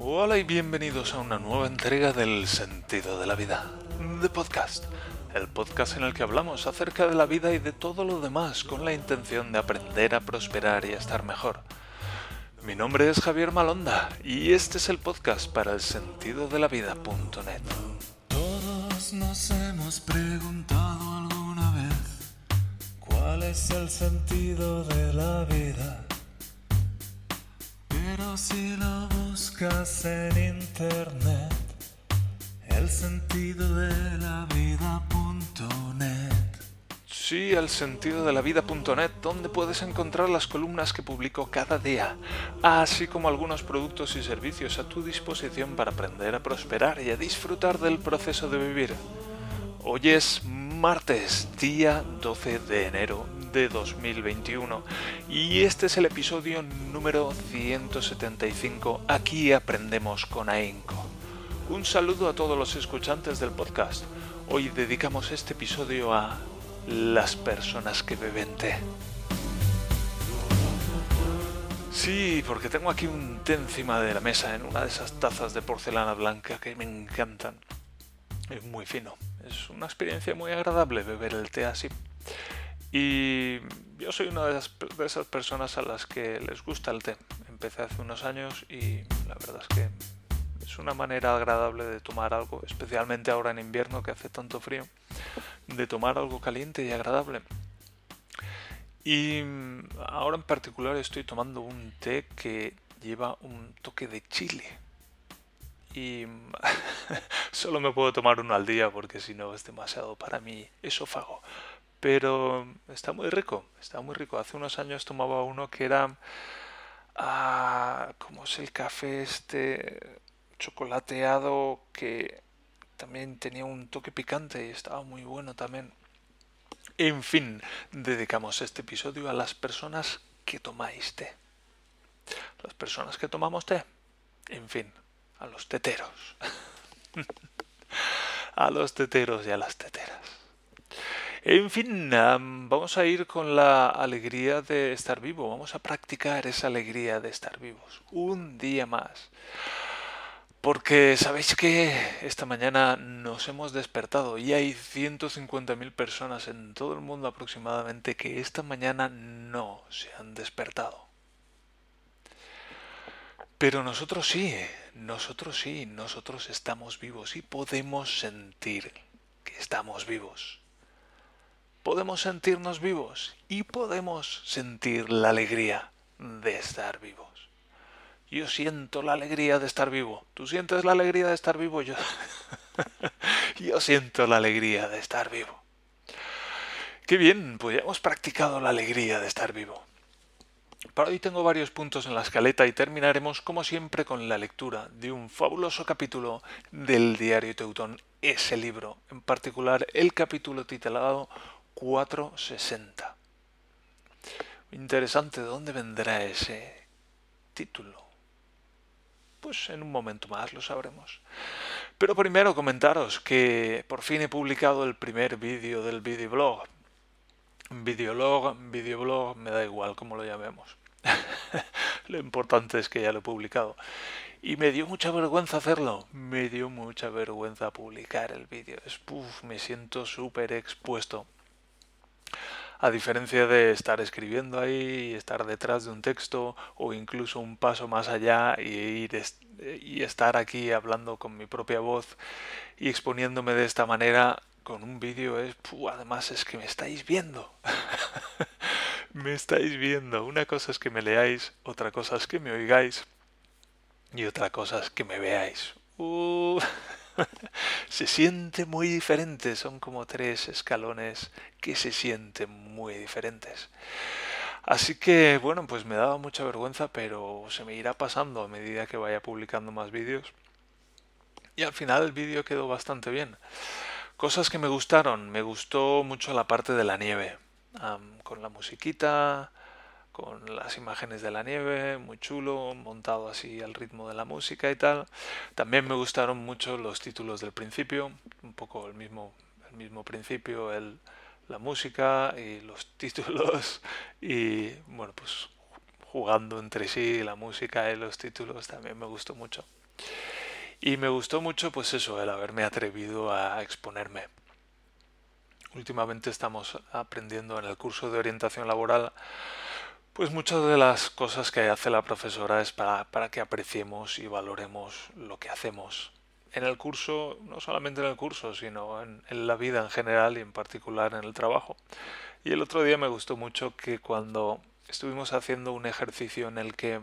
Hola y bienvenidos a una nueva entrega del Sentido de la Vida, de podcast, el podcast en el que hablamos acerca de la vida y de todo lo demás con la intención de aprender a prosperar y a estar mejor. Mi nombre es Javier Malonda y este es el podcast para el sentido de la vida.net. Todos nos hemos preguntado alguna vez cuál es el sentido de la vida. Pero si lo buscas en internet, el sentido de la vida.net. Sí, el sentido de la vida.net, donde puedes encontrar las columnas que publico cada día, así como algunos productos y servicios a tu disposición para aprender a prosperar y a disfrutar del proceso de vivir. Hoy es martes, día 12 de enero de 2021, y este es el episodio número 175. Aquí aprendemos con AINCO. Un saludo a todos los escuchantes del podcast. Hoy dedicamos este episodio a las personas que beben té. Sí, porque tengo aquí un té encima de la mesa en una de esas tazas de porcelana blanca que me encantan. Es muy fino. Es una experiencia muy agradable beber el té así. Y yo soy una de, esas personas a las que les gusta el té. Empecé hace unos años y la verdad es que es una manera agradable de tomar algo, especialmente ahora en invierno que hace tanto frío, de tomar algo caliente y agradable. Y ahora en particular estoy tomando un té que lleva un toque de chile. Y solo me puedo tomar uno al día porque si no es demasiado para mi esófago. Pero está muy rico, está muy rico. Hace unos años tomaba uno que era... Ah, ¿Cómo es el café este? chocolateado que también tenía un toque picante y estaba muy bueno también. En fin, dedicamos este episodio a las personas que tomáis té. Las personas que tomamos té. En fin, a los teteros. a los teteros y a las teteras. En fin, vamos a ir con la alegría de estar vivo. Vamos a practicar esa alegría de estar vivos. Un día más. Porque sabéis que esta mañana nos hemos despertado y hay 150.000 personas en todo el mundo aproximadamente que esta mañana no se han despertado. Pero nosotros sí, nosotros sí, nosotros estamos vivos y podemos sentir que estamos vivos. Podemos sentirnos vivos y podemos sentir la alegría de estar vivos. Yo siento la alegría de estar vivo. ¿Tú sientes la alegría de estar vivo? Yo, Yo siento la alegría de estar vivo. Qué bien, pues ya hemos practicado la alegría de estar vivo. Para hoy tengo varios puntos en la escaleta y terminaremos como siempre con la lectura de un fabuloso capítulo del Diario Teutón, ese libro, en particular el capítulo titulado 460. Interesante, ¿de dónde vendrá ese título? Pues en un momento más lo sabremos. Pero primero comentaros que por fin he publicado el primer vídeo del videoblog. Videolog, videoblog, me da igual cómo lo llamemos. lo importante es que ya lo he publicado. Y me dio mucha vergüenza hacerlo. Me dio mucha vergüenza publicar el vídeo. me siento súper expuesto. A diferencia de estar escribiendo ahí estar detrás de un texto o incluso un paso más allá y, ir y estar aquí hablando con mi propia voz y exponiéndome de esta manera con un vídeo es, además es que me estáis viendo. me estáis viendo. Una cosa es que me leáis, otra cosa es que me oigáis y otra cosa es que me veáis. Uh. se siente muy diferente, son como tres escalones que se sienten muy diferentes. Así que bueno, pues me daba mucha vergüenza, pero se me irá pasando a medida que vaya publicando más vídeos. Y al final el vídeo quedó bastante bien. Cosas que me gustaron, me gustó mucho la parte de la nieve, con la musiquita, con las imágenes de la nieve, muy chulo, montado así al ritmo de la música y tal. También me gustaron mucho los títulos del principio, un poco el mismo, el mismo principio, el, la música y los títulos y bueno, pues jugando entre sí la música y los títulos también me gustó mucho. Y me gustó mucho, pues eso, el haberme atrevido a exponerme. Últimamente estamos aprendiendo en el curso de orientación laboral, pues muchas de las cosas que hace la profesora es para, que apreciemos y valoremos lo que hacemos. En el curso, no solamente en el curso, sino en, en la vida en general y en particular en el trabajo. Y el otro día me gustó mucho que cuando estuvimos haciendo un ejercicio en el que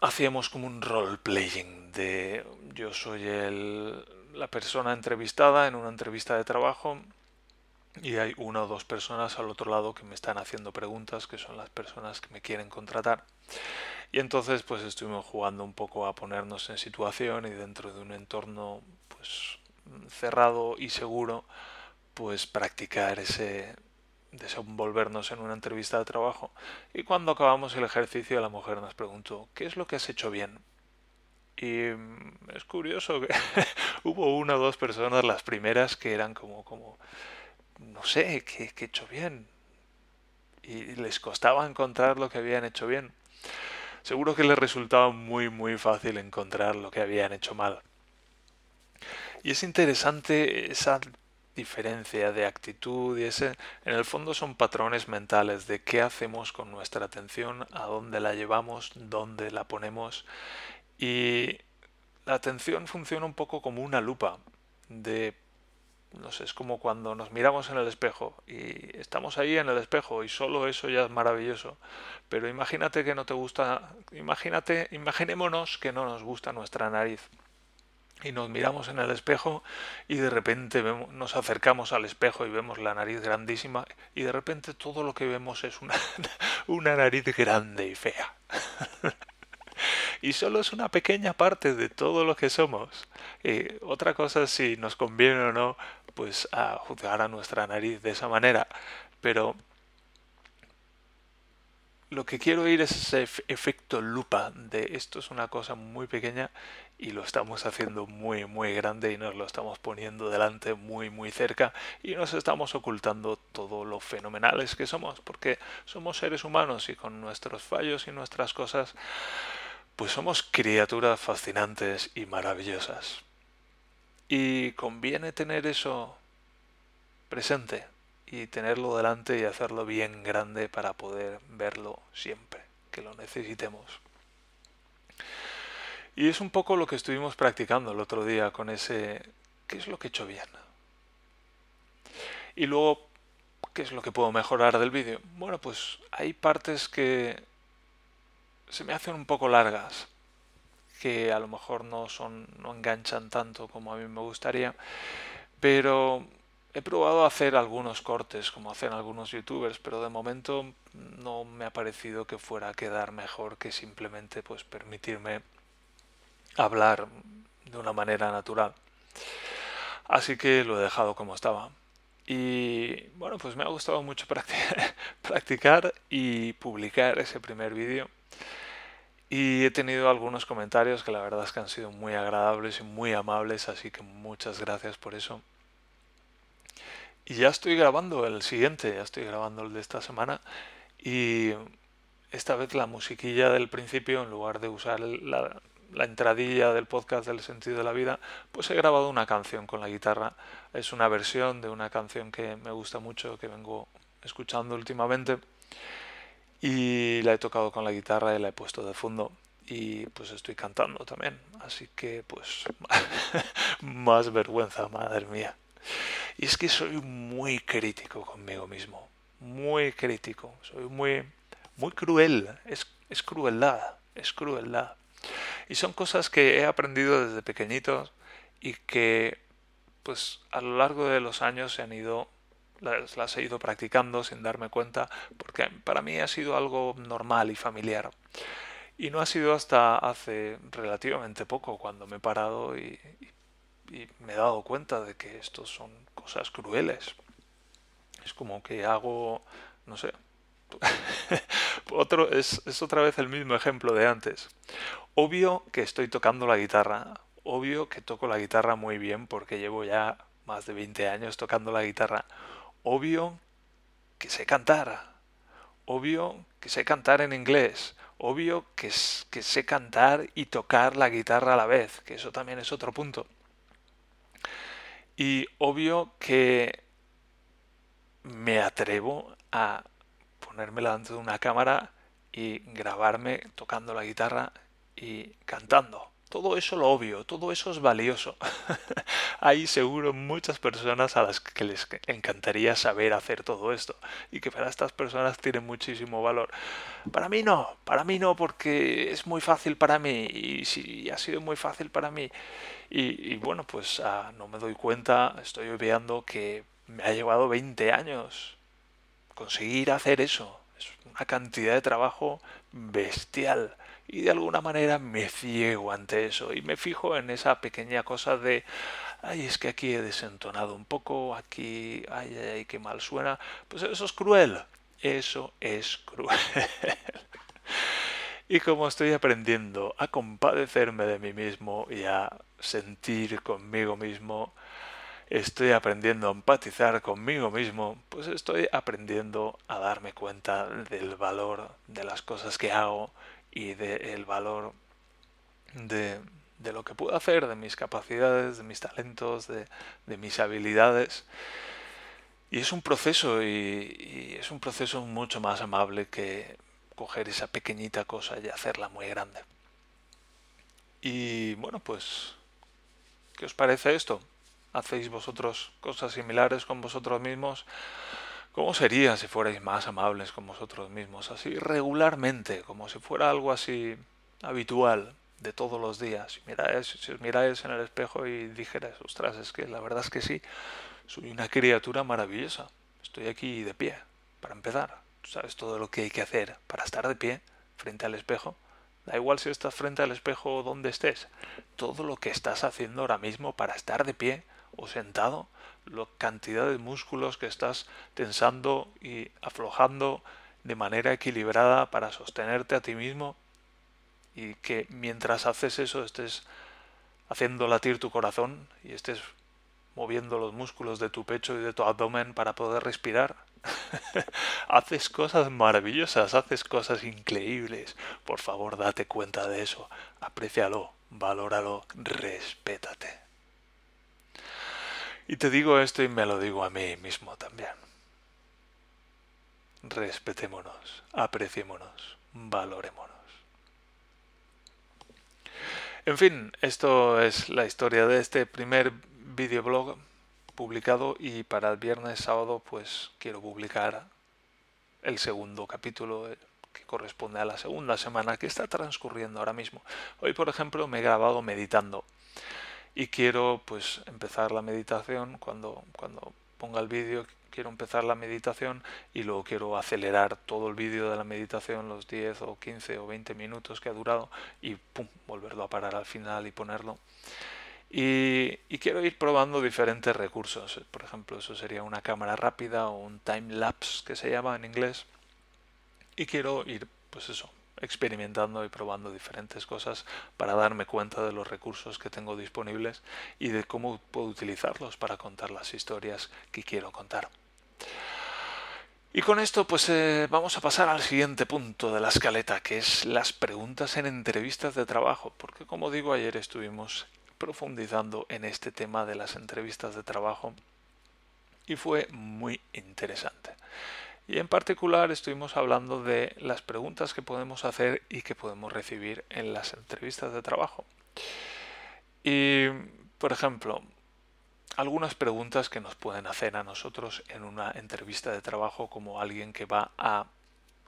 hacíamos como un role playing de yo soy el, la persona entrevistada en una entrevista de trabajo y hay una o dos personas al otro lado que me están haciendo preguntas, que son las personas que me quieren contratar. Y entonces pues estuvimos jugando un poco a ponernos en situación y dentro de un entorno pues cerrado y seguro pues practicar ese desenvolvernos en una entrevista de trabajo. Y cuando acabamos el ejercicio la mujer nos preguntó ¿qué es lo que has hecho bien? Y mm, es curioso que hubo una o dos personas, las primeras, que eran como, como no sé, que, he hecho bien. Y les costaba encontrar lo que habían hecho bien. Seguro que les resultaba muy, muy fácil encontrar lo que habían hecho mal. Y es interesante esa diferencia de actitud y ese, en el fondo son patrones mentales de qué hacemos con nuestra atención, a dónde la llevamos, dónde la ponemos y la atención funciona un poco como una lupa de no sé, es como cuando nos miramos en el espejo y estamos ahí en el espejo y solo eso ya es maravilloso. Pero imagínate que no te gusta, imagínate, imaginémonos que no nos gusta nuestra nariz. Y nos miramos en el espejo y de repente nos acercamos al espejo y vemos la nariz grandísima y de repente todo lo que vemos es una, una nariz grande y fea. y solo es una pequeña parte de todo lo que somos. Eh, otra cosa es si nos conviene o no, pues a juzgar a nuestra nariz de esa manera, pero lo que quiero oír es ese efecto lupa de esto es una cosa muy pequeña y lo estamos haciendo muy muy grande y nos lo estamos poniendo delante muy muy cerca y nos estamos ocultando todo lo fenomenales que somos porque somos seres humanos y con nuestros fallos y nuestras cosas pues somos criaturas fascinantes y maravillosas. Y conviene tener eso presente y tenerlo delante y hacerlo bien grande para poder verlo siempre que lo necesitemos. Y es un poco lo que estuvimos practicando el otro día con ese ¿qué es lo que he hecho bien? Y luego, ¿qué es lo que puedo mejorar del vídeo? Bueno, pues hay partes que se me hacen un poco largas, que a lo mejor no son no enganchan tanto como a mí me gustaría, pero he probado hacer algunos cortes como hacen algunos youtubers, pero de momento no me ha parecido que fuera a quedar mejor que simplemente pues permitirme hablar de una manera natural. Así que lo he dejado como estaba. Y bueno, pues me ha gustado mucho practicar y publicar ese primer vídeo y he tenido algunos comentarios que la verdad es que han sido muy agradables y muy amables, así que muchas gracias por eso. Y ya estoy grabando el siguiente, ya estoy grabando el de esta semana y esta vez la musiquilla del principio, en lugar de usar la, la entradilla del podcast del sentido de la vida, pues he grabado una canción con la guitarra. Es una versión de una canción que me gusta mucho, que vengo escuchando últimamente y la he tocado con la guitarra y la he puesto de fondo. Y pues estoy cantando también. Así que pues más vergüenza madre mía. Y es que soy muy crítico conmigo mismo. Muy crítico. Soy muy muy cruel. Es, es crueldad. Es crueldad. Y son cosas que he aprendido desde pequeñitos y que pues a lo largo de los años se han ido las, he ido practicando sin darme cuenta, porque para mí ha sido algo normal y familiar. Y no ha sido hasta hace relativamente poco cuando me he parado y, me he dado cuenta de que estos son cosas crueles. Es como que hago, no sé, otro, es, es, otra vez el mismo ejemplo de antes. Obvio que estoy tocando la guitarra. Obvio que toco la guitarra muy bien porque llevo ya más de 20 años tocando la guitarra obvio que sé cantar, obvio que sé cantar en inglés, obvio que, sé cantar y tocar la guitarra a la vez, que eso también es otro punto. Y obvio que me atrevo a ponerme delante de una cámara y grabarme tocando la guitarra y cantando. Todo eso lo obvio, todo eso es valioso. Hay seguro muchas personas a las que les encantaría saber hacer todo esto y que para estas personas tiene muchísimo valor. Para mí no, para mí no porque es muy fácil para mí y si ha sido muy fácil para mí y, bueno pues ah, no me doy cuenta, estoy obviando que me ha llevado 20 años conseguir hacer eso. Es una cantidad de trabajo bestial y de alguna manera me ciego ante eso y me fijo en esa pequeña cosa de ay es que aquí he desentonado un poco aquí ay ay, ay qué mal suena pues eso es cruel eso es cruel. Y como estoy aprendiendo a compadecerme de mí mismo y a sentir conmigo mismo estoy aprendiendo a empatizar conmigo mismo, pues estoy aprendiendo a darme cuenta del valor de las cosas que hago y del valor de, de, lo que puedo hacer, de mis capacidades, de mis talentos, de, de mis habilidades. Y es un proceso y, es un proceso mucho más amable que coger esa pequeñita cosa y hacerla muy grande. Y bueno, pues, ¿qué os parece esto? ¿Hacéis vosotros cosas similares con vosotros mismos? ¿Cómo sería si fuerais más amables con vosotros mismos? Así regularmente, como si fuera algo así habitual de todos los días. Si, miráis, si os miráis en el espejo y dijerais, ostras, es que la verdad es que sí, soy una criatura maravillosa. Estoy aquí de pie, para empezar. Tú sabes todo lo que hay que hacer para estar de pie frente al espejo. Da igual si estás frente al espejo o donde estés. Todo lo que estás haciendo ahora mismo para estar de pie o sentado la cantidad de músculos que estás tensando y aflojando de manera equilibrada para sostenerte a ti mismo y que mientras haces eso estés haciendo latir tu corazón y estés moviendo los músculos de tu pecho y de tu abdomen para poder respirar. haces cosas maravillosas, haces cosas increíbles. Por favor, date cuenta de eso, aprécialo, valóralo, respétate. Y te digo esto y me lo digo a mí mismo también. Respetémonos, apreciémonos, valorémonos. En fin, esto es la historia de este primer videoblog publicado y para el viernes sábado pues quiero publicar el segundo capítulo eh, que corresponde a la segunda semana que está transcurriendo ahora mismo. Hoy por ejemplo me he grabado meditando y quiero pues empezar la meditación cuando, cuando ponga el vídeo quiero empezar la meditación y luego quiero acelerar todo el vídeo de la meditación, los 10 o 15 o 20 minutos que ha durado y pum, volverlo a parar al final y ponerlo. Y, y, quiero ir probando diferentes recursos. Por ejemplo, eso sería una cámara rápida o un time lapse que se llama en inglés. Y quiero ir, pues eso, experimentando y probando diferentes cosas para darme cuenta de los recursos que tengo disponibles y de cómo puedo utilizarlos para contar las historias que quiero contar. Y con esto pues eh, vamos a pasar al siguiente punto de la escaleta, que es las preguntas en entrevistas de trabajo, porque como digo ayer estuvimos profundizando en este tema de las entrevistas de trabajo y fue muy interesante. Y en particular estuvimos hablando de las preguntas que podemos hacer y que podemos recibir en las entrevistas de trabajo. Y, por ejemplo, algunas preguntas que nos pueden hacer a nosotros en una entrevista de trabajo como alguien que va a,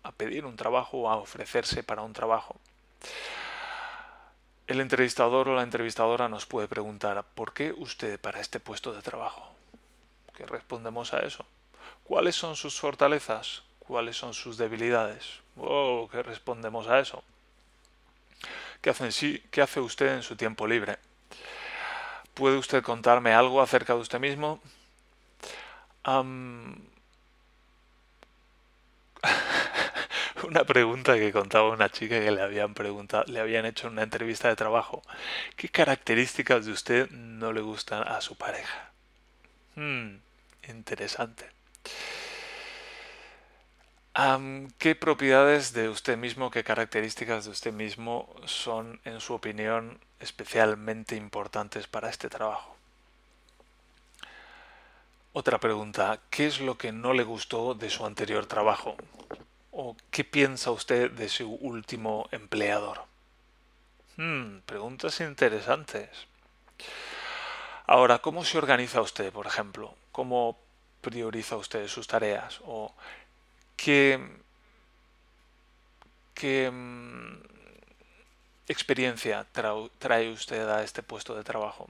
a pedir un trabajo o a ofrecerse para un trabajo. El entrevistador o la entrevistadora nos puede preguntar ¿por qué usted para este puesto de trabajo? ¿Qué respondemos a eso? ¿Cuáles son sus fortalezas? ¿Cuáles son sus debilidades? Oh, ¿Qué respondemos a eso? ¿Qué hace, sí, ¿Qué hace usted en su tiempo libre? ¿Puede usted contarme algo acerca de usted mismo? Una pregunta que contaba una chica que le habían preguntado, le habían hecho una entrevista de trabajo. ¿Qué características de usted no le gustan a su pareja? Hmm, interesante. ¿Qué propiedades de usted mismo, qué características de usted mismo son, en su opinión, especialmente importantes para este trabajo? Otra pregunta, ¿qué es lo que no le gustó de su anterior trabajo? ¿O qué piensa usted de su último empleador? Hmm, preguntas interesantes. Ahora, ¿cómo se organiza usted, por ejemplo? ¿Cómo prioriza usted sus tareas? ¿O qué, qué mm, experiencia trae usted a este puesto de trabajo?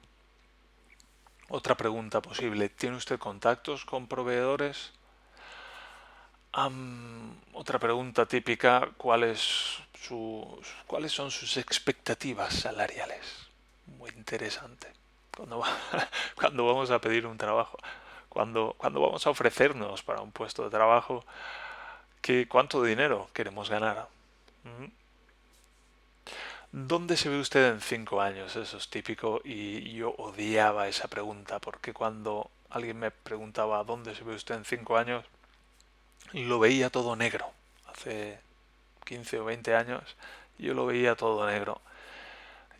Otra pregunta posible, ¿tiene usted contactos con proveedores? otra pregunta típica, ¿cuáles, ¿cuáles son sus expectativas salariales? Muy interesante. Cuando, cuando vamos a pedir un trabajo, cuando, cuando vamos a ofrecernos para un puesto de trabajo, ¿qué, ¿cuánto dinero queremos ganar? ¿Dónde se ve usted en cinco años? Eso es típico y yo odiaba esa pregunta porque cuando alguien me preguntaba ¿dónde se ve usted en cinco años? lo veía todo negro. Hace 15 o 20 años yo lo veía todo negro.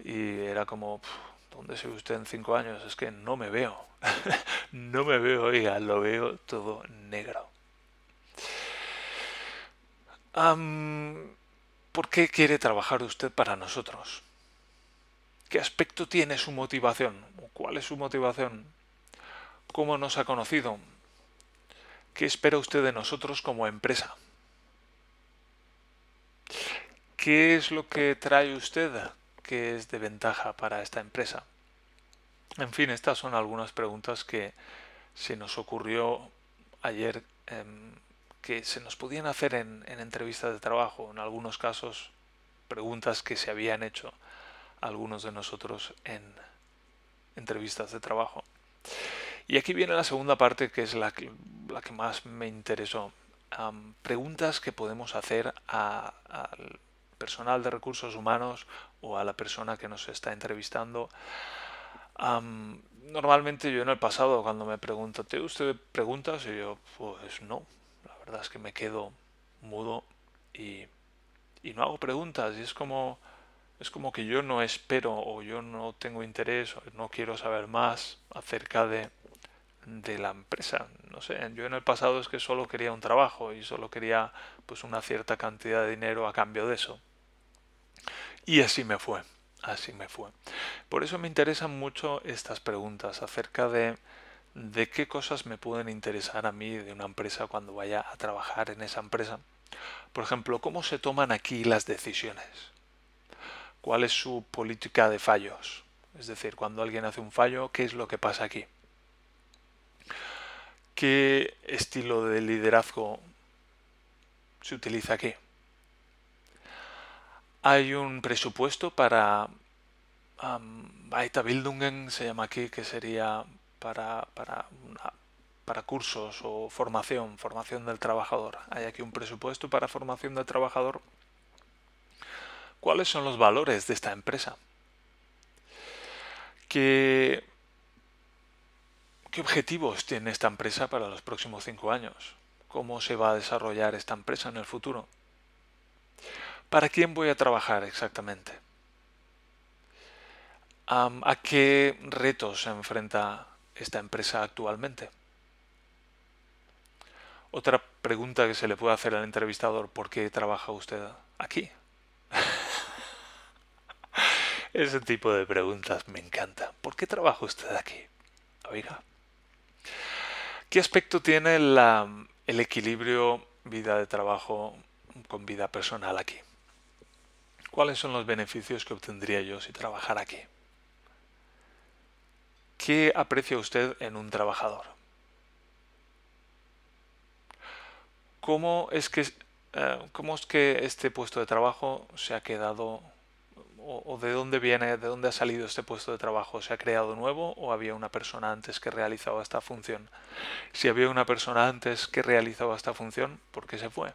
Y era como, ¿dónde se ve usted en cinco años? Es que no me veo. no me veo, oiga, lo veo todo negro. ¿Por qué quiere trabajar usted para nosotros? ¿Qué aspecto tiene su motivación? ¿Cuál es su motivación? ¿Cómo nos ha conocido? ¿Qué espera usted de nosotros como empresa? ¿Qué es lo que trae usted que es de ventaja para esta empresa? En fin, estas son algunas preguntas que se nos ocurrió ayer em, que se nos podían hacer en, entrevistas de trabajo, en algunos casos preguntas que se habían hecho algunos de nosotros en entrevistas de trabajo. Y aquí viene la segunda parte que es la que, la que más me interesó. preguntas que podemos hacer al personal de recursos humanos o a la persona que nos está entrevistando. normalmente yo en el pasado cuando me preguntan, ¿te usted preguntas? Y yo, pues no, verdad es que me quedo mudo y, no hago preguntas y es como es como que yo no espero o yo no tengo interés o no quiero saber más acerca de, de la empresa. No sé, yo en el pasado es que solo quería un trabajo y solo quería pues una cierta cantidad de dinero a cambio de eso. Y así me fue, así me fue. Por eso me interesan mucho estas preguntas acerca de de qué cosas me pueden interesar a mí de una empresa cuando vaya a trabajar en esa empresa. Por ejemplo, ¿cómo se toman aquí las decisiones? ¿Cuál es su política de fallos? Es decir, cuando alguien hace un fallo, ¿qué es lo que pasa aquí? ¿Qué estilo de liderazgo se utiliza aquí? Hay un presupuesto para um, se llama aquí, que sería para, para, para cursos o formación, formación del trabajador. Hay aquí un presupuesto para formación del trabajador. ¿Cuáles son los valores de esta empresa? ¿Qué, qué objetivos tiene esta empresa para los próximos cinco años? ¿Cómo se va a desarrollar esta empresa en el futuro? ¿Para quién voy a trabajar exactamente? ¿A qué retos se enfrenta esta empresa actualmente? Otra pregunta que se le puede hacer al entrevistador, ¿por qué trabaja usted aquí? Ese tipo de preguntas me encanta. ¿Por qué trabaja usted aquí? Oiga. ¿Qué aspecto tiene el equilibrio vida de trabajo con vida personal aquí? ¿Cuáles son los beneficios que obtendría yo si trabajara aquí? ¿Qué aprecia usted en un trabajador? ¿Cómo es que, eh, cómo es que este puesto de trabajo se ha quedado o, de dónde viene, de dónde ha salido este puesto de trabajo? ¿Se ha creado nuevo o había una persona antes que realizaba esta función? Si había una persona antes que realizaba esta función, ¿por qué se fue?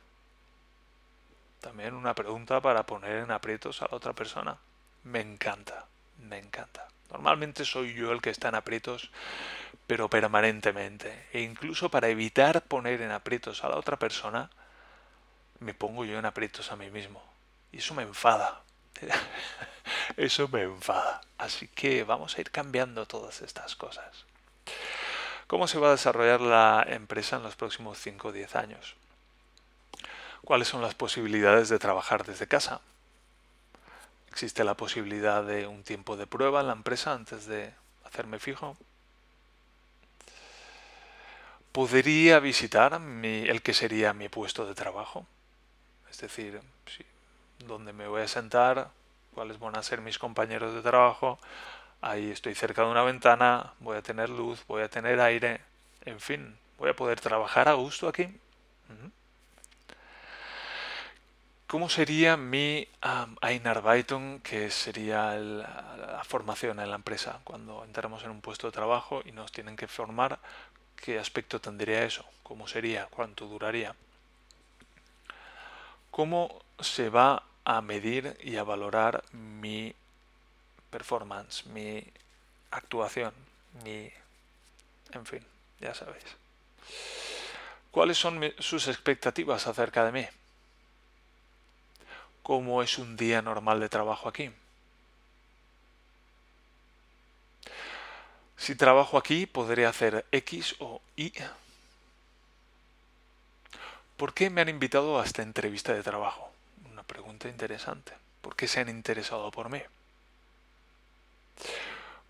También una pregunta para poner en aprietos a otra persona. Me encanta, me encanta. Normalmente soy yo el que está en aprietos, pero permanentemente. E incluso para evitar poner en aprietos a la otra persona, me pongo yo en aprietos a mí mismo. Y eso me enfada. Eso me enfada. Así que vamos a ir cambiando todas estas cosas. ¿Cómo se va a desarrollar la empresa en los próximos 5 o 10 años? ¿Cuáles son las posibilidades de trabajar desde casa? ¿Existe la posibilidad de un tiempo de prueba en la empresa antes de hacerme fijo? ¿Podría visitar el que sería mi puesto de trabajo? Es decir, dónde me voy a sentar, cuáles van a ser mis compañeros de trabajo. Ahí estoy cerca de una ventana, voy a tener luz, voy a tener aire, en fin, voy a poder trabajar a gusto aquí. ¿Cómo sería mi um, Einarbeitung, que sería la formación en la empresa? Cuando entramos en un puesto de trabajo y nos tienen que formar, ¿qué aspecto tendría eso? ¿Cómo sería? ¿Cuánto duraría? ¿Cómo se va a medir y a valorar mi performance, mi actuación, mi... en fin, ya sabéis. ¿Cuáles son sus expectativas acerca de mí? ¿Cómo es un día normal de trabajo aquí? Si trabajo aquí, podré hacer X o Y. ¿Por qué me han invitado a esta entrevista de trabajo? pregunta interesante. ¿Por qué se han interesado por mí?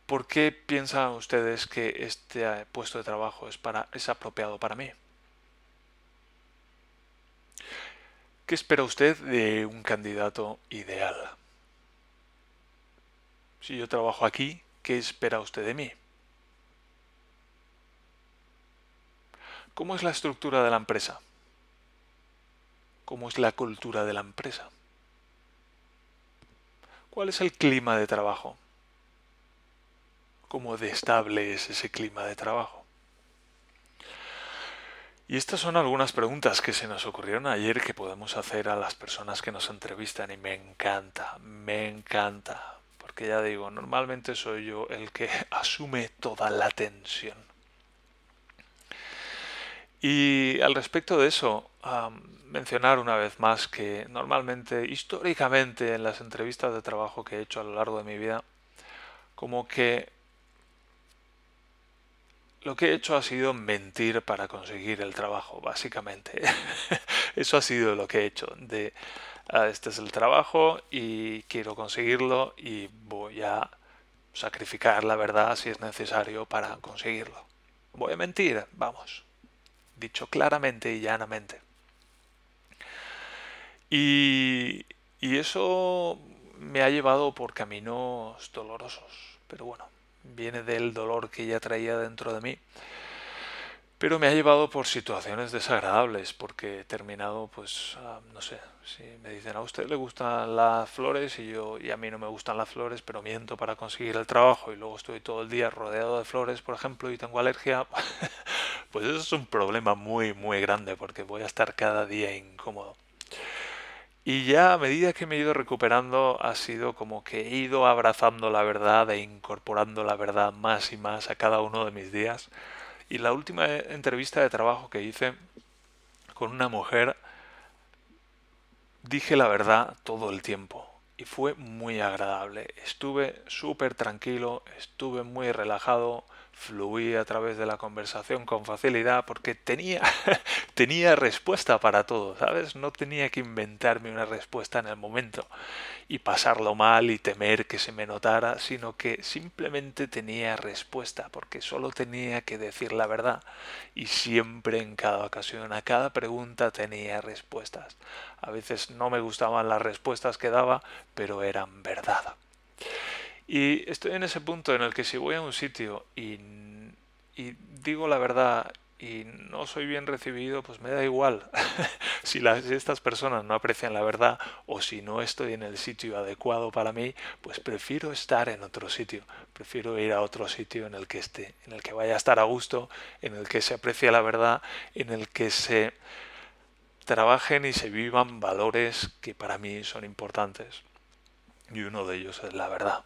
¿Por qué piensan ustedes que este puesto de trabajo es, para, es apropiado para mí? ¿Qué espera usted de un candidato ideal? Si yo trabajo aquí, ¿qué espera usted de mí? ¿Cómo es la estructura de la empresa? cómo es la cultura de la empresa. ¿Cuál es el clima de trabajo? ¿Cómo de estable es ese clima de trabajo? Y estas son algunas preguntas que se nos ocurrieron ayer que podemos hacer a las personas que nos entrevistan y me encanta, me encanta, porque ya digo, normalmente soy yo el que asume toda la tensión. Y al respecto de eso, mencionar una vez más que normalmente, históricamente, en las entrevistas de trabajo que he hecho a lo largo de mi vida, como que lo que he hecho ha sido mentir para conseguir el trabajo, básicamente. Eso ha sido lo que he hecho. De ah, este es el trabajo y quiero conseguirlo y voy a sacrificar la verdad si es necesario para conseguirlo. Voy a mentir, vamos. Dicho claramente y llanamente. Y, eso me ha llevado por caminos dolorosos, pero bueno, viene del dolor que ya traía dentro de mí. Pero me ha llevado por situaciones desagradables, porque he terminado, pues, no sé, si me dicen a usted le gustan las flores y yo y a mí no me gustan las flores, pero miento para conseguir el trabajo y luego estoy todo el día rodeado de flores, por ejemplo, y tengo alergia, pues eso es un problema muy, muy grande, porque voy a estar cada día incómodo. Y ya a medida que me he ido recuperando ha sido como que he ido abrazando la verdad e incorporando la verdad más y más a cada uno de mis días. Y la última entrevista de trabajo que hice con una mujer dije la verdad todo el tiempo y fue muy agradable. Estuve súper tranquilo, estuve muy relajado, fluí a través de la conversación con facilidad porque tenía, tenía respuesta para todo, ¿sabes? No tenía que inventarme una respuesta en el momento y pasarlo mal y temer que se me notara, sino que simplemente tenía respuesta porque solo tenía que decir la verdad y siempre en cada ocasión, a cada pregunta tenía respuestas. A veces no me gustaban las respuestas que daba, pero eran verdad. Y estoy en ese punto en el que si voy a un sitio y, digo la verdad y no soy bien recibido, pues me da igual. si, las, estas personas no aprecian la verdad o si no estoy en el sitio adecuado para mí, pues prefiero estar en otro sitio. Prefiero ir a otro sitio en el que esté, en el que vaya a estar a gusto, en el que se aprecie la verdad, en el que se trabajen y se vivan valores que para mí son importantes. Y uno de ellos es la verdad.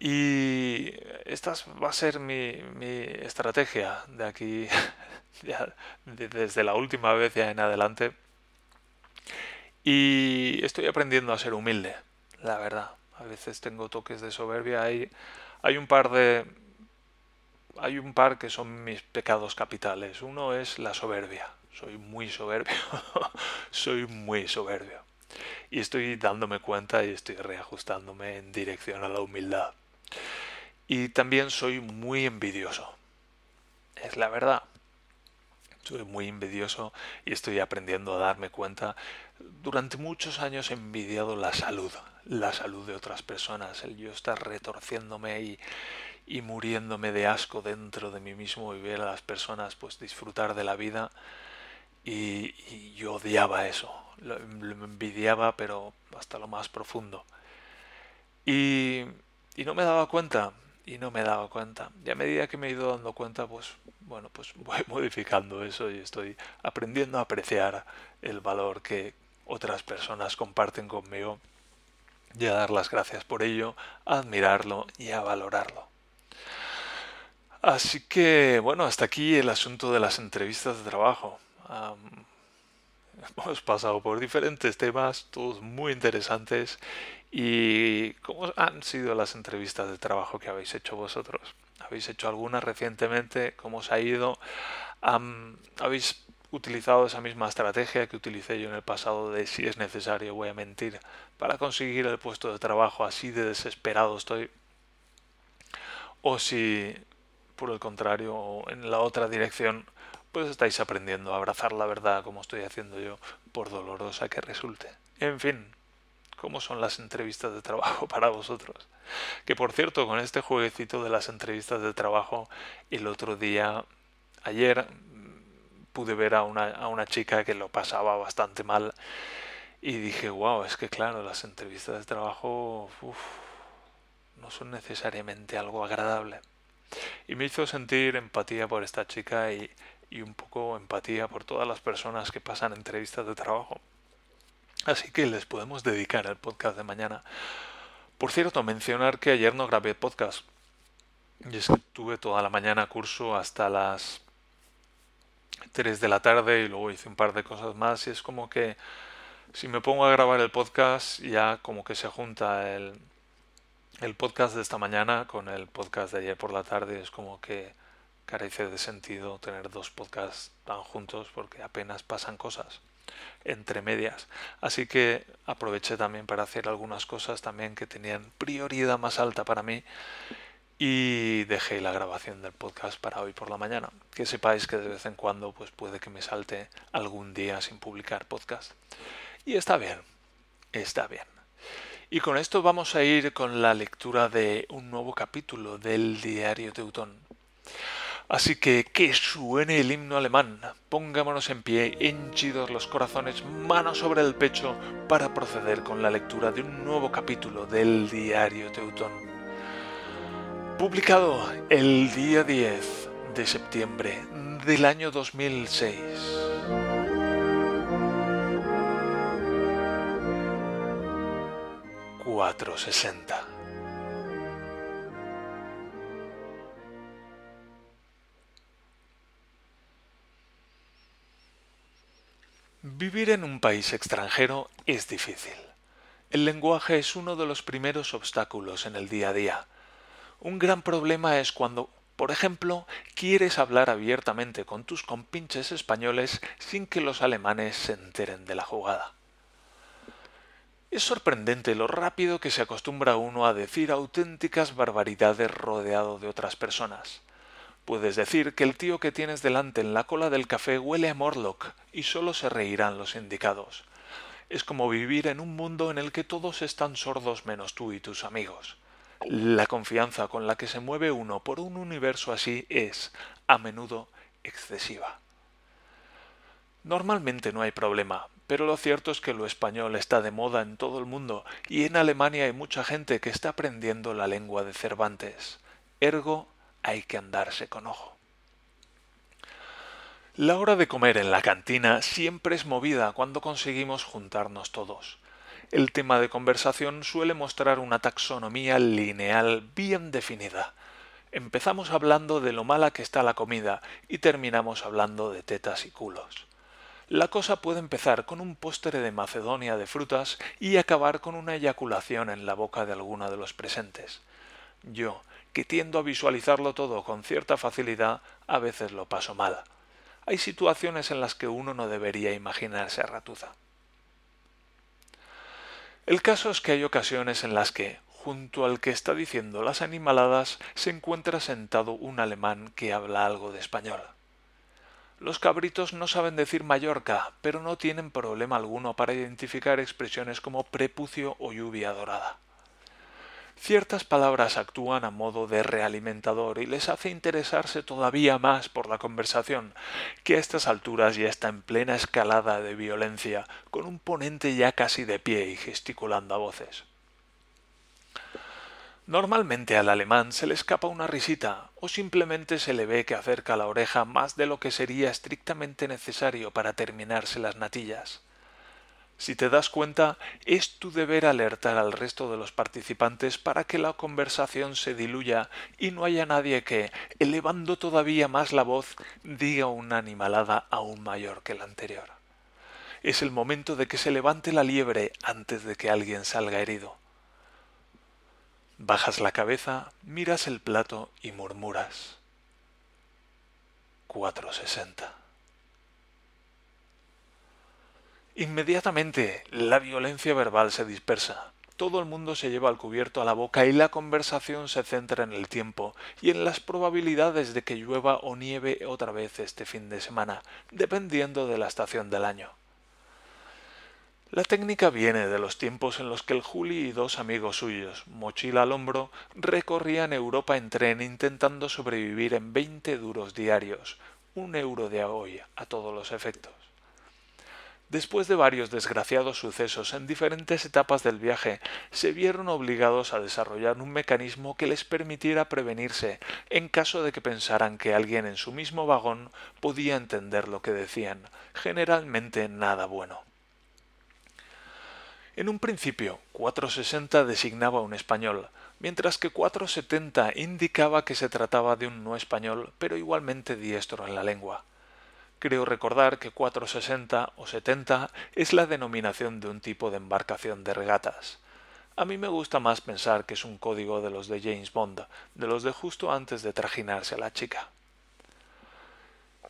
Y esta va a ser mi, estrategia de aquí, desde la última vez ya en adelante. Y estoy aprendiendo a ser humilde, la verdad. A veces tengo toques de soberbia. Hay, hay un par de... Hay un par que son mis pecados capitales. Uno es la soberbia. Soy muy soberbio. Soy muy soberbio. Y estoy dándome cuenta y estoy reajustándome en dirección a la humildad. Y también soy muy envidioso. Es la verdad. Soy muy envidioso y estoy aprendiendo a darme cuenta. Durante muchos años he envidiado la salud, la salud de otras personas, el yo estar retorciéndome y, y muriéndome de asco dentro de mí mismo y ver a las personas pues disfrutar de la vida y, y yo odiaba eso, lo, envidiaba pero hasta lo más profundo. Y, y no me daba cuenta, y no me daba cuenta. Y a medida que me he ido dando cuenta, pues bueno, pues voy modificando eso y estoy aprendiendo a apreciar el valor que otras personas comparten conmigo y a dar las gracias por ello, a admirarlo y a valorarlo. Así que, bueno, hasta aquí el asunto de las entrevistas de trabajo. hemos pasado por diferentes temas, todos muy interesantes. ¿Y cómo han sido las entrevistas de trabajo que habéis hecho vosotros? ¿Habéis hecho alguna recientemente? ¿Cómo os ha ido? ¿Habéis utilizado esa misma estrategia que utilicé yo en el pasado de si es necesario voy a mentir para conseguir el puesto de trabajo así de desesperado estoy? O si por el contrario en la otra dirección pues estáis aprendiendo a abrazar la verdad como estoy haciendo yo por dolorosa que resulte. En fin, ¿cómo son las entrevistas de trabajo para vosotros? Que por cierto, con este jueguecito de las entrevistas de trabajo, el otro día, ayer, pude ver a una, a una chica que lo pasaba bastante mal y dije, wow, es que claro, las entrevistas de trabajo no son necesariamente algo agradable. Y me hizo sentir empatía por esta chica y, y un poco empatía por todas las personas que pasan entrevistas de trabajo. Así que les podemos dedicar el podcast de mañana. Por cierto, mencionar que ayer no grabé podcast. Y es que tuve toda la mañana curso hasta las 3 de la tarde y luego hice un par de cosas más y es como que si me pongo a grabar el podcast ya como que se junta el, el podcast de esta mañana con el podcast de ayer por la tarde. Es como que carece de sentido tener dos podcasts tan juntos porque apenas pasan cosas entre medias. Así que aproveché también para hacer algunas cosas también que tenían prioridad más alta para mí y dejé la grabación del podcast para hoy por la mañana. Que sepáis que de vez en cuando pues puede que me salte algún día sin publicar podcast. Y está bien, está bien. Y con esto vamos a ir con la lectura de un nuevo capítulo del diario Teutón. Así que que suene el himno alemán, pongámonos en pie, henchidos los corazones, manos sobre el pecho, para proceder con la lectura de un nuevo capítulo del diario Teutón. Publicado el día 10 de septiembre del año 2006. ...460... Vivir en un país extranjero es difícil. El lenguaje es uno de los primeros obstáculos en el día a día. Un gran problema es cuando, por ejemplo, quieres hablar abiertamente con tus compinches españoles sin que los alemanes se enteren de la jugada. Es sorprendente lo rápido que se acostumbra uno a decir auténticas barbaridades rodeado de otras personas. Puedes decir que el tío que tienes delante en la cola del café huele a Morlock y solo se reirán los indicados. Es como vivir en un mundo en el que todos están sordos menos tú y tus amigos. La confianza con la que se mueve uno por un universo así es, a menudo, excesiva. Normalmente no hay problema, pero lo cierto es que lo español está de moda en todo el mundo y en Alemania hay mucha gente que está aprendiendo la lengua de Cervantes. Ergo, hay que andarse con ojo. La hora de comer en la cantina siempre es movida cuando conseguimos juntarnos todos. El tema de conversación suele mostrar una taxonomía lineal bien definida. Empezamos hablando de lo mala que está la comida y terminamos hablando de tetas y culos. la cosa puede empezar con un postre de Macedonia de frutas y acabar con una eyaculación en la boca de alguno de los presentes. Yo, que tiendo a visualizarlo todo con cierta facilidad, a veces lo paso mal. Hay situaciones en las que uno no debería imaginarse a ratuza. El caso es que hay ocasiones en las que, junto al que está diciendo las animaladas, se encuentra sentado un alemán que habla algo de español. Los cabritos no saben decir Mallorca, pero no tienen problema alguno para identificar expresiones como prepucio o lluvia dorada. Ciertas palabras actúan a modo de realimentador y les hace interesarse todavía más por la conversación, que a estas alturas ya está en plena escalada de violencia, con un ponente ya casi de pie y gesticulando a voces. Normalmente al alemán se le escapa una risita o simplemente se le ve que acerca la oreja más de lo que sería estrictamente necesario para terminarse las natillas. Si te das cuenta, es tu deber alertar al resto de los participantes para que la conversación se diluya y no haya nadie que, elevando todavía más la voz, diga una animalada aún mayor que la anterior. Es el momento de que se levante la liebre antes de que alguien salga herido. Bajas la cabeza, miras el plato y murmuras. 460. Inmediatamente la violencia verbal se dispersa. Todo el mundo se lleva al cubierto a la boca y la conversación se centra en el tiempo y en las probabilidades de que llueva o nieve otra vez este fin de semana, dependiendo de la estación del año. La técnica viene de los tiempos en los que el Juli y dos amigos suyos, mochila al hombro, recorrían Europa en tren intentando sobrevivir en veinte duros diarios, un euro de hoy a todos los efectos. Después de varios desgraciados sucesos en diferentes etapas del viaje, se vieron obligados a desarrollar un mecanismo que les permitiera prevenirse en caso de que pensaran que alguien en su mismo vagón podía entender lo que decían, generalmente nada bueno. En un principio, 460 designaba un español, mientras que 470 indicaba que se trataba de un no español, pero igualmente diestro en la lengua. Creo recordar que 460 o 70 es la denominación de un tipo de embarcación de regatas. A mí me gusta más pensar que es un código de los de James Bond, de los de justo antes de trajinarse a la chica.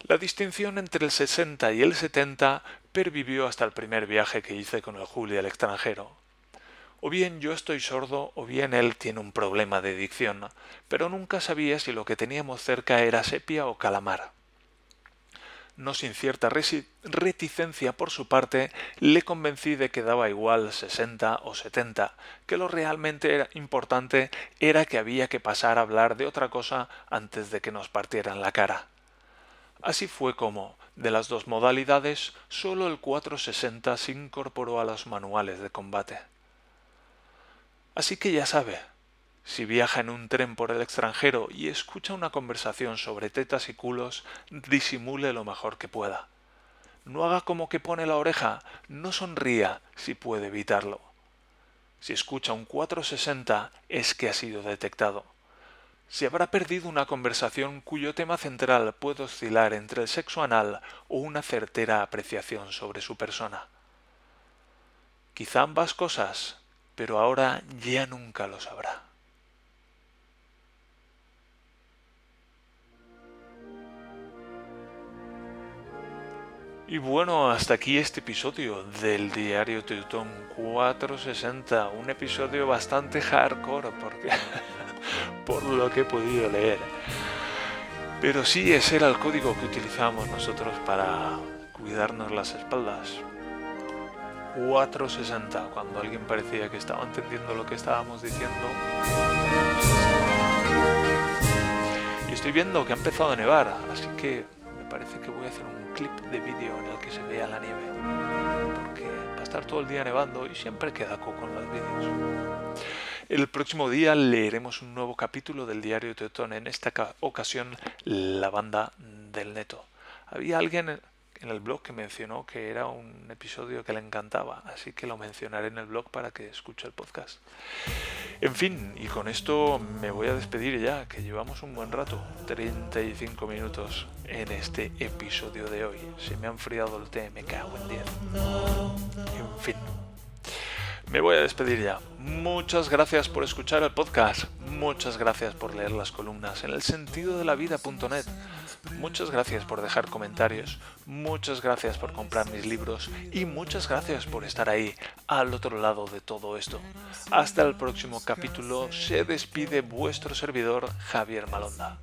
La distinción entre el 60 y el 70 pervivió hasta el primer viaje que hice con el Juli al extranjero. O bien yo estoy sordo o bien él tiene un problema de dicción, pero nunca sabía si lo que teníamos cerca era sepia o calamar no sin cierta reticencia por su parte, le convencí de que daba igual sesenta o setenta, que lo realmente era importante era que había que pasar a hablar de otra cosa antes de que nos partieran la cara. Así fue como, de las dos modalidades, sólo el 460 se incorporó a los manuales de combate. Así que ya sabe, si viaja en un tren por el extranjero y escucha una conversación sobre tetas y culos, disimule lo mejor que pueda. No haga como que pone la oreja, no sonría si puede evitarlo. Si escucha un 460 es que ha sido detectado. Si habrá perdido una conversación cuyo tema central puede oscilar entre el sexo anal o una certera apreciación sobre su persona. Quizá ambas cosas, pero ahora ya nunca lo sabrá. Y bueno, hasta aquí este episodio del Diario Teutón 460, un episodio bastante hardcore por lo que he podido leer. Pero sí, ese era el código que utilizamos nosotros para cuidarnos las espaldas. 460, cuando alguien parecía que estaba entendiendo lo que estábamos diciendo. Y estoy viendo que ha empezado a nevar, así que me parece que voy a hacer un clip de vídeo en el que se vea la nieve, porque va a estar todo el día nevando y siempre queda coco en los vídeos. El próximo día leeremos un nuevo capítulo del diario Teotón, en esta ocasión la banda del neto. Había alguien en el blog que mencionó que era un episodio que le encantaba, así que lo mencionaré en el blog para que escuche el podcast. En fin, y con esto me voy a despedir ya, que llevamos un buen rato, 35 minutos en este episodio de hoy. Se me ha enfriado el té, me cago en 10. En fin. Me voy a despedir ya. Muchas gracias por escuchar el podcast. Muchas gracias por leer las columnas en el sentido de la vida.net. Muchas gracias por dejar comentarios. Muchas gracias por comprar mis libros. Y muchas gracias por estar ahí, al otro lado de todo esto. Hasta el próximo capítulo. Se despide vuestro servidor, Javier Malonda.